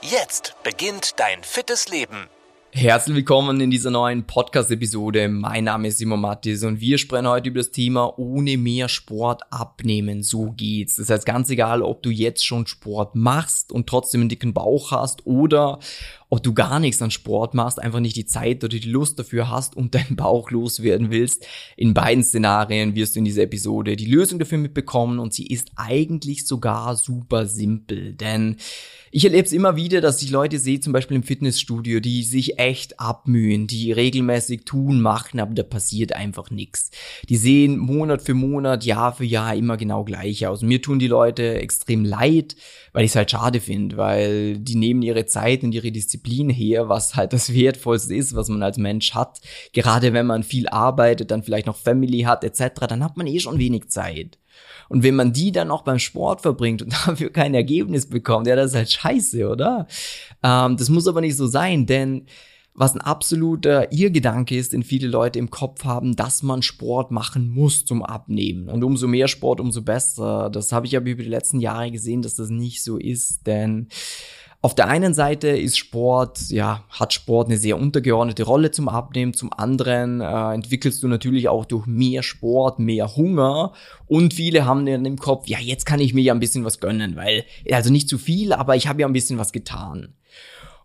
Jetzt beginnt dein fittes Leben. Herzlich willkommen in dieser neuen Podcast-Episode. Mein Name ist Simon Mattis und wir sprechen heute über das Thema ohne mehr Sport abnehmen. So geht's. Das heißt, ganz egal, ob du jetzt schon Sport machst und trotzdem einen dicken Bauch hast oder ob du gar nichts an Sport machst, einfach nicht die Zeit oder die Lust dafür hast und deinen Bauch loswerden willst. In beiden Szenarien wirst du in dieser Episode die Lösung dafür mitbekommen und sie ist eigentlich sogar super simpel, denn ich erlebe es immer wieder, dass ich Leute sehe, zum Beispiel im Fitnessstudio, die sich echt abmühen, die regelmäßig tun, machen, aber da passiert einfach nichts. Die sehen Monat für Monat, Jahr für Jahr immer genau gleich aus. Mir tun die Leute extrem leid, weil ich es halt schade finde, weil die nehmen ihre Zeit und ihre Disziplin her, was halt das Wertvollste ist, was man als Mensch hat. Gerade wenn man viel arbeitet, dann vielleicht noch Family hat etc., dann hat man eh schon wenig Zeit. Und wenn man die dann auch beim Sport verbringt und dafür kein Ergebnis bekommt, ja, das ist halt scheiße, oder? Ähm, das muss aber nicht so sein, denn was ein absoluter Irrgedanke ist, den viele Leute im Kopf haben, dass man Sport machen muss zum Abnehmen. Und umso mehr Sport, umso besser. Das habe ich aber über die letzten Jahre gesehen, dass das nicht so ist, denn auf der einen Seite ist Sport, ja, hat Sport eine sehr untergeordnete Rolle zum Abnehmen. Zum anderen äh, entwickelst du natürlich auch durch mehr Sport mehr Hunger. Und viele haben dann im Kopf, ja, jetzt kann ich mir ja ein bisschen was gönnen, weil, also nicht zu viel, aber ich habe ja ein bisschen was getan.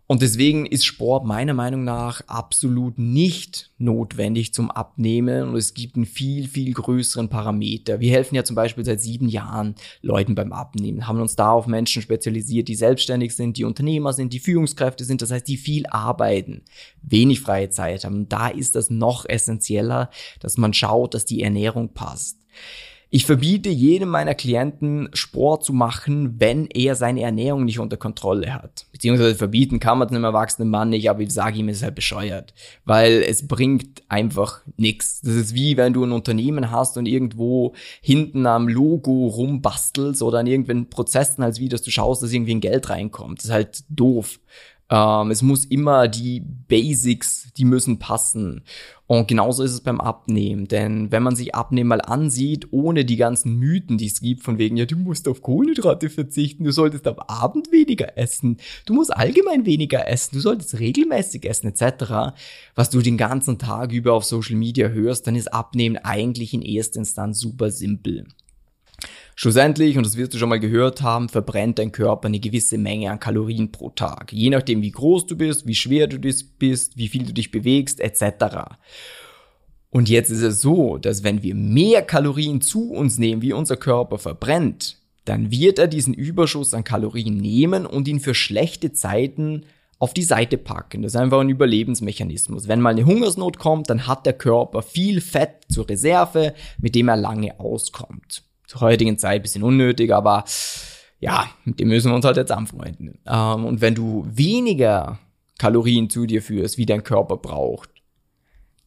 Und deswegen ist Sport meiner Meinung nach absolut nicht notwendig zum Abnehmen und es gibt einen viel, viel größeren Parameter. Wir helfen ja zum Beispiel seit sieben Jahren Leuten beim Abnehmen, haben uns da auf Menschen spezialisiert, die selbstständig sind, die Unternehmer sind, die Führungskräfte sind, das heißt, die viel arbeiten, wenig freie Zeit haben. Da ist das noch essentieller, dass man schaut, dass die Ernährung passt. Ich verbiete jedem meiner Klienten Sport zu machen, wenn er seine Ernährung nicht unter Kontrolle hat. Beziehungsweise verbieten kann man es einem erwachsenen Mann nicht, aber ich sage ihm, es ist halt bescheuert. Weil es bringt einfach nichts. Das ist wie wenn du ein Unternehmen hast und irgendwo hinten am Logo rumbastelst oder an irgendwelchen Prozessen als wie, dass du schaust, dass irgendwie ein Geld reinkommt. Das ist halt doof. Ähm, es muss immer die Basics, die müssen passen. Und genauso ist es beim Abnehmen. Denn wenn man sich Abnehmen mal ansieht, ohne die ganzen Mythen, die es gibt, von wegen, ja, du musst auf Kohlenhydrate verzichten, du solltest am Abend weniger essen, du musst allgemein weniger essen, du solltest regelmäßig essen, etc., was du den ganzen Tag über auf Social Media hörst, dann ist Abnehmen eigentlich in erster Instanz super simpel. Schlussendlich, und das wirst du schon mal gehört haben, verbrennt dein Körper eine gewisse Menge an Kalorien pro Tag. Je nachdem, wie groß du bist, wie schwer du bist, wie viel du dich bewegst, etc. Und jetzt ist es so, dass wenn wir mehr Kalorien zu uns nehmen, wie unser Körper verbrennt, dann wird er diesen Überschuss an Kalorien nehmen und ihn für schlechte Zeiten auf die Seite packen. Das ist einfach ein Überlebensmechanismus. Wenn mal eine Hungersnot kommt, dann hat der Körper viel Fett zur Reserve, mit dem er lange auskommt zur heutigen Zeit bisschen unnötig, aber ja, mit dem müssen wir uns halt jetzt anfreunden. Ähm, und wenn du weniger Kalorien zu dir führst, wie dein Körper braucht,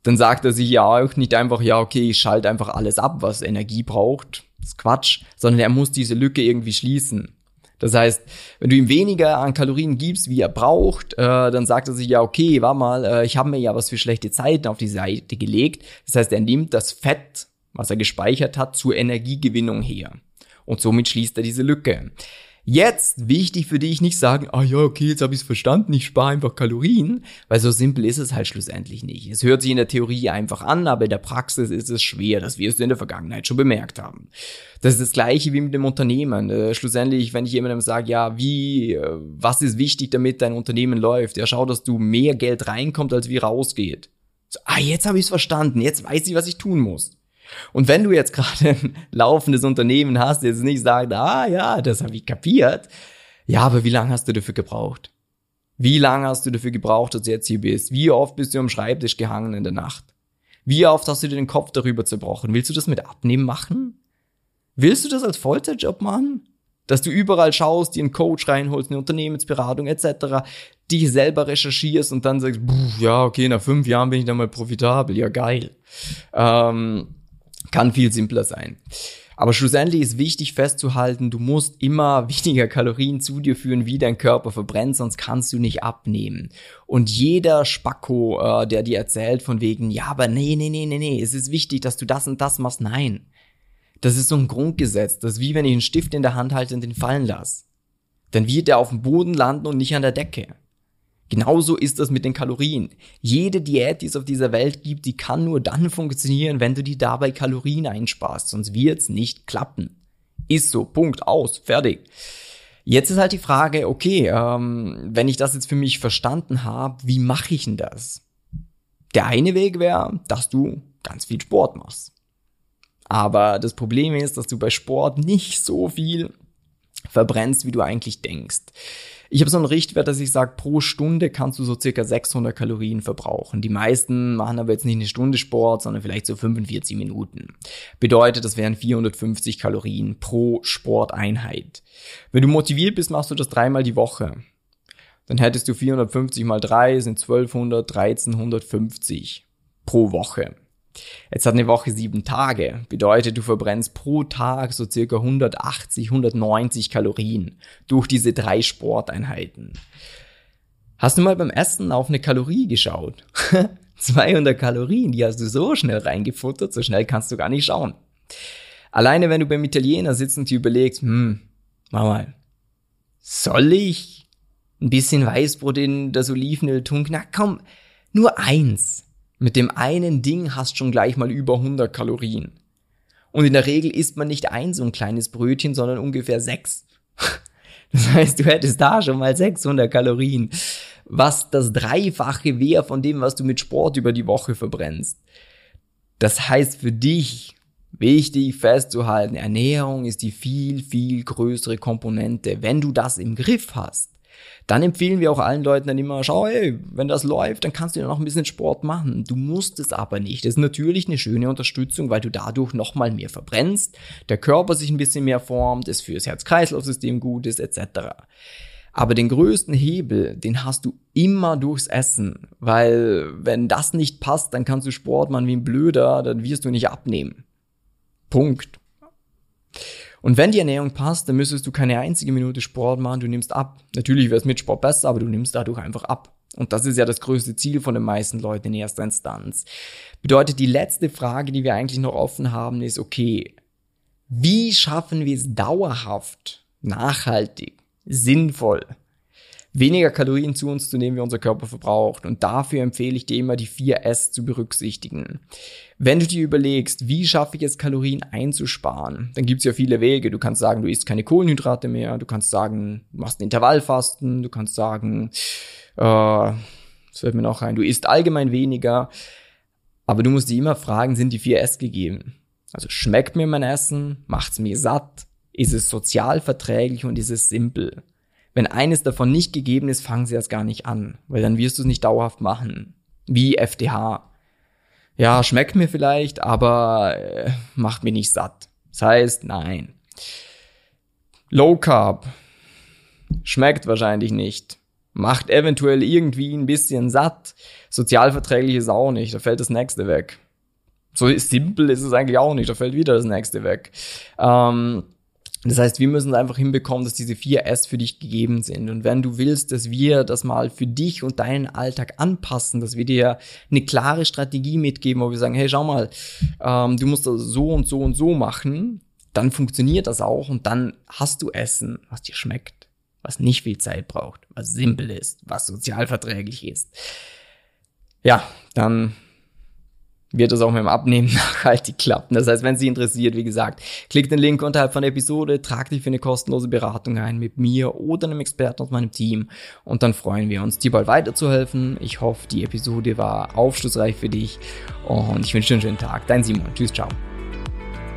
dann sagt er sich ja auch nicht einfach, ja, okay, ich schalte einfach alles ab, was Energie braucht. Das ist Quatsch, sondern er muss diese Lücke irgendwie schließen. Das heißt, wenn du ihm weniger an Kalorien gibst, wie er braucht, äh, dann sagt er sich ja, okay, war mal, äh, ich habe mir ja was für schlechte Zeiten auf die Seite gelegt. Das heißt, er nimmt das Fett was er gespeichert hat, zur Energiegewinnung her. Und somit schließt er diese Lücke. Jetzt wichtig für dich nicht sagen, ah ja, okay, jetzt habe ich es verstanden, ich spare einfach Kalorien, weil so simpel ist es halt schlussendlich nicht. Es hört sich in der Theorie einfach an, aber in der Praxis ist es schwer, das wirst du in der Vergangenheit schon bemerkt haben. Das ist das gleiche wie mit dem Unternehmen. Äh, schlussendlich, wenn ich jemandem sage, ja, wie, äh, was ist wichtig, damit dein Unternehmen läuft? Ja, schau, dass du mehr Geld reinkommt, als wie rausgeht. So, ah, jetzt habe ich es verstanden, jetzt weiß ich, was ich tun muss. Und wenn du jetzt gerade ein laufendes Unternehmen hast, jetzt nicht sagt, ah ja, das habe ich kapiert, ja, aber wie lange hast du dafür gebraucht? Wie lange hast du dafür gebraucht, dass du jetzt hier bist? Wie oft bist du am Schreibtisch gehangen in der Nacht? Wie oft hast du dir den Kopf darüber zerbrochen? Willst du das mit Abnehmen machen? Willst du das als Vollzeitjob machen? Dass du überall schaust, dir einen Coach reinholst, eine Unternehmensberatung etc. dich selber recherchierst und dann sagst, ja, okay, nach fünf Jahren bin ich dann mal profitabel, ja geil. Ähm, kann viel simpler sein. Aber schlussendlich ist wichtig festzuhalten, du musst immer weniger Kalorien zu dir führen, wie dein Körper verbrennt, sonst kannst du nicht abnehmen. Und jeder Spacko, äh, der dir erzählt von wegen, ja, aber nee, nee, nee, nee, nee, es ist wichtig, dass du das und das machst, nein. Das ist so ein Grundgesetz. Das ist wie wenn ich einen Stift in der Hand halte und den fallen lasse. Dann wird er auf dem Boden landen und nicht an der Decke. Genauso ist das mit den Kalorien. Jede Diät, die es auf dieser Welt gibt, die kann nur dann funktionieren, wenn du dir dabei Kalorien einsparst, sonst wird's nicht klappen. Ist so, Punkt, aus, fertig. Jetzt ist halt die Frage, okay, ähm, wenn ich das jetzt für mich verstanden habe, wie mache ich denn das? Der eine Weg wäre, dass du ganz viel Sport machst. Aber das Problem ist, dass du bei Sport nicht so viel verbrennst, wie du eigentlich denkst. Ich habe so einen Richtwert, dass ich sage, pro Stunde kannst du so circa 600 Kalorien verbrauchen. Die meisten machen aber jetzt nicht eine Stunde Sport, sondern vielleicht so 45 Minuten. Bedeutet, das wären 450 Kalorien pro Sporteinheit. Wenn du motiviert bist, machst du das dreimal die Woche. Dann hättest du 450 mal 3 sind 1200, 1350 pro Woche. Jetzt hat eine Woche sieben Tage. Bedeutet, du verbrennst pro Tag so circa 180, 190 Kalorien durch diese drei Sporteinheiten. Hast du mal beim Essen auf eine Kalorie geschaut? 200 Kalorien, die hast du so schnell reingefuttert, so schnell kannst du gar nicht schauen. Alleine wenn du beim Italiener sitzt und dir überlegst, hm, mach mal, soll ich ein bisschen Weißbrot in das Olivenöl tun? Na komm, nur eins. Mit dem einen Ding hast schon gleich mal über 100 Kalorien. Und in der Regel isst man nicht ein so ein kleines Brötchen, sondern ungefähr sechs. Das heißt, du hättest da schon mal 600 Kalorien, was das Dreifache wäre von dem, was du mit Sport über die Woche verbrennst. Das heißt für dich, wichtig festzuhalten, Ernährung ist die viel, viel größere Komponente. Wenn du das im Griff hast, dann empfehlen wir auch allen Leuten dann immer, schau, ey, wenn das läuft, dann kannst du ja noch ein bisschen Sport machen. Du musst es aber nicht. Das ist natürlich eine schöne Unterstützung, weil du dadurch nochmal mehr verbrennst, der Körper sich ein bisschen mehr formt, es fürs Herz-Kreislauf-System gut ist, etc. Aber den größten Hebel, den hast du immer durchs Essen, weil wenn das nicht passt, dann kannst du Sport machen wie ein Blöder, dann wirst du nicht abnehmen. Punkt. Und wenn die Ernährung passt, dann müsstest du keine einzige Minute Sport machen, du nimmst ab. Natürlich wäre es mit Sport besser, aber du nimmst dadurch einfach ab. Und das ist ja das größte Ziel von den meisten Leuten in erster Instanz. Bedeutet, die letzte Frage, die wir eigentlich noch offen haben, ist, okay, wie schaffen wir es dauerhaft, nachhaltig, sinnvoll, weniger Kalorien zu uns zu nehmen, wie unser Körper verbraucht. Und dafür empfehle ich dir immer die 4S zu berücksichtigen. Wenn du dir überlegst, wie schaffe ich es, Kalorien einzusparen, dann gibt es ja viele Wege. Du kannst sagen, du isst keine Kohlenhydrate mehr, du kannst sagen, du machst ein Intervallfasten, du kannst sagen, äh, das fällt mir noch ein, du isst allgemein weniger. Aber du musst dir immer fragen, sind die 4S gegeben? Also schmeckt mir mein Essen? Macht's mir satt? Ist es sozial verträglich und ist es simpel? Wenn eines davon nicht gegeben ist, fangen sie erst gar nicht an, weil dann wirst du es nicht dauerhaft machen. Wie FDH. Ja, schmeckt mir vielleicht, aber äh, macht mich nicht satt. Das heißt, nein. Low Carb. Schmeckt wahrscheinlich nicht. Macht eventuell irgendwie ein bisschen satt. Sozialverträglich ist auch nicht. Da fällt das nächste weg. So simpel ist es eigentlich auch nicht. Da fällt wieder das nächste weg. Ähm, das heißt, wir müssen einfach hinbekommen, dass diese vier S für dich gegeben sind. Und wenn du willst, dass wir das mal für dich und deinen Alltag anpassen, dass wir dir eine klare Strategie mitgeben, wo wir sagen, hey, schau mal, ähm, du musst das so und so und so machen, dann funktioniert das auch und dann hast du Essen, was dir schmeckt, was nicht viel Zeit braucht, was simpel ist, was sozialverträglich ist. Ja, dann wird es auch mit dem Abnehmen nachhaltig klappen. Das heißt, wenn Sie interessiert, wie gesagt, klick den Link unterhalb von der Episode, trag dich für eine kostenlose Beratung ein mit mir oder einem Experten aus meinem Team und dann freuen wir uns, dir bald weiterzuhelfen. Ich hoffe, die Episode war aufschlussreich für dich und ich wünsche dir einen schönen Tag. Dein Simon. Tschüss, ciao.